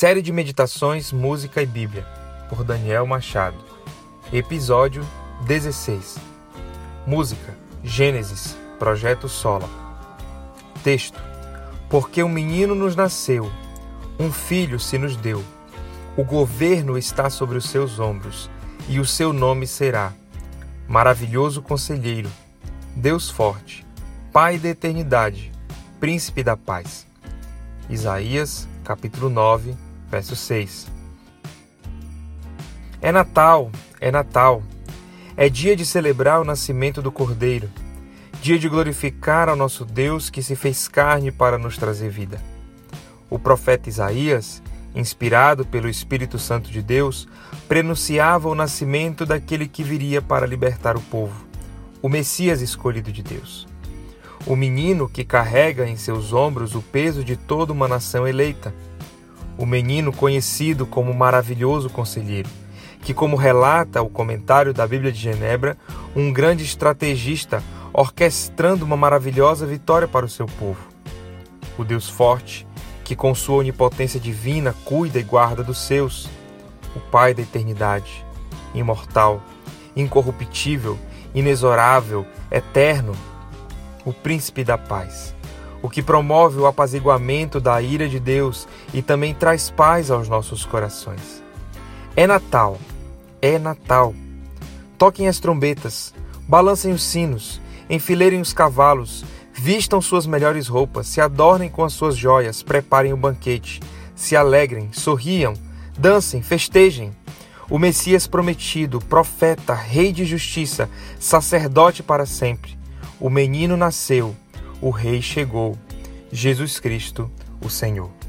Série de Meditações, Música e Bíblia, por Daniel Machado. Episódio 16. Música, Gênesis, Projeto Sola. Texto: Porque um menino nos nasceu, um filho se nos deu. O governo está sobre os seus ombros, e o seu nome será Maravilhoso Conselheiro, Deus Forte, Pai da Eternidade, Príncipe da Paz. Isaías capítulo 9, verso 6. É Natal, é Natal. É dia de celebrar o nascimento do Cordeiro, dia de glorificar ao nosso Deus que se fez carne para nos trazer vida. O profeta Isaías, inspirado pelo Espírito Santo de Deus, prenunciava o nascimento daquele que viria para libertar o povo, o Messias escolhido de Deus. O menino que carrega em seus ombros o peso de toda uma nação eleita. O menino conhecido como maravilhoso conselheiro, que, como relata o comentário da Bíblia de Genebra, um grande estrategista orquestrando uma maravilhosa vitória para o seu povo. O Deus forte, que com sua onipotência divina cuida e guarda dos seus. O Pai da eternidade, imortal, incorruptível, inexorável, eterno, o príncipe da paz, o que promove o apaziguamento da ira de Deus e também traz paz aos nossos corações. É Natal, é Natal. Toquem as trombetas, balancem os sinos, enfileirem os cavalos, vistam suas melhores roupas, se adornem com as suas joias, preparem o banquete, se alegrem, sorriam, dancem, festejem. O Messias prometido, profeta, rei de justiça, sacerdote para sempre o menino nasceu, o Rei chegou, Jesus Cristo, o Senhor.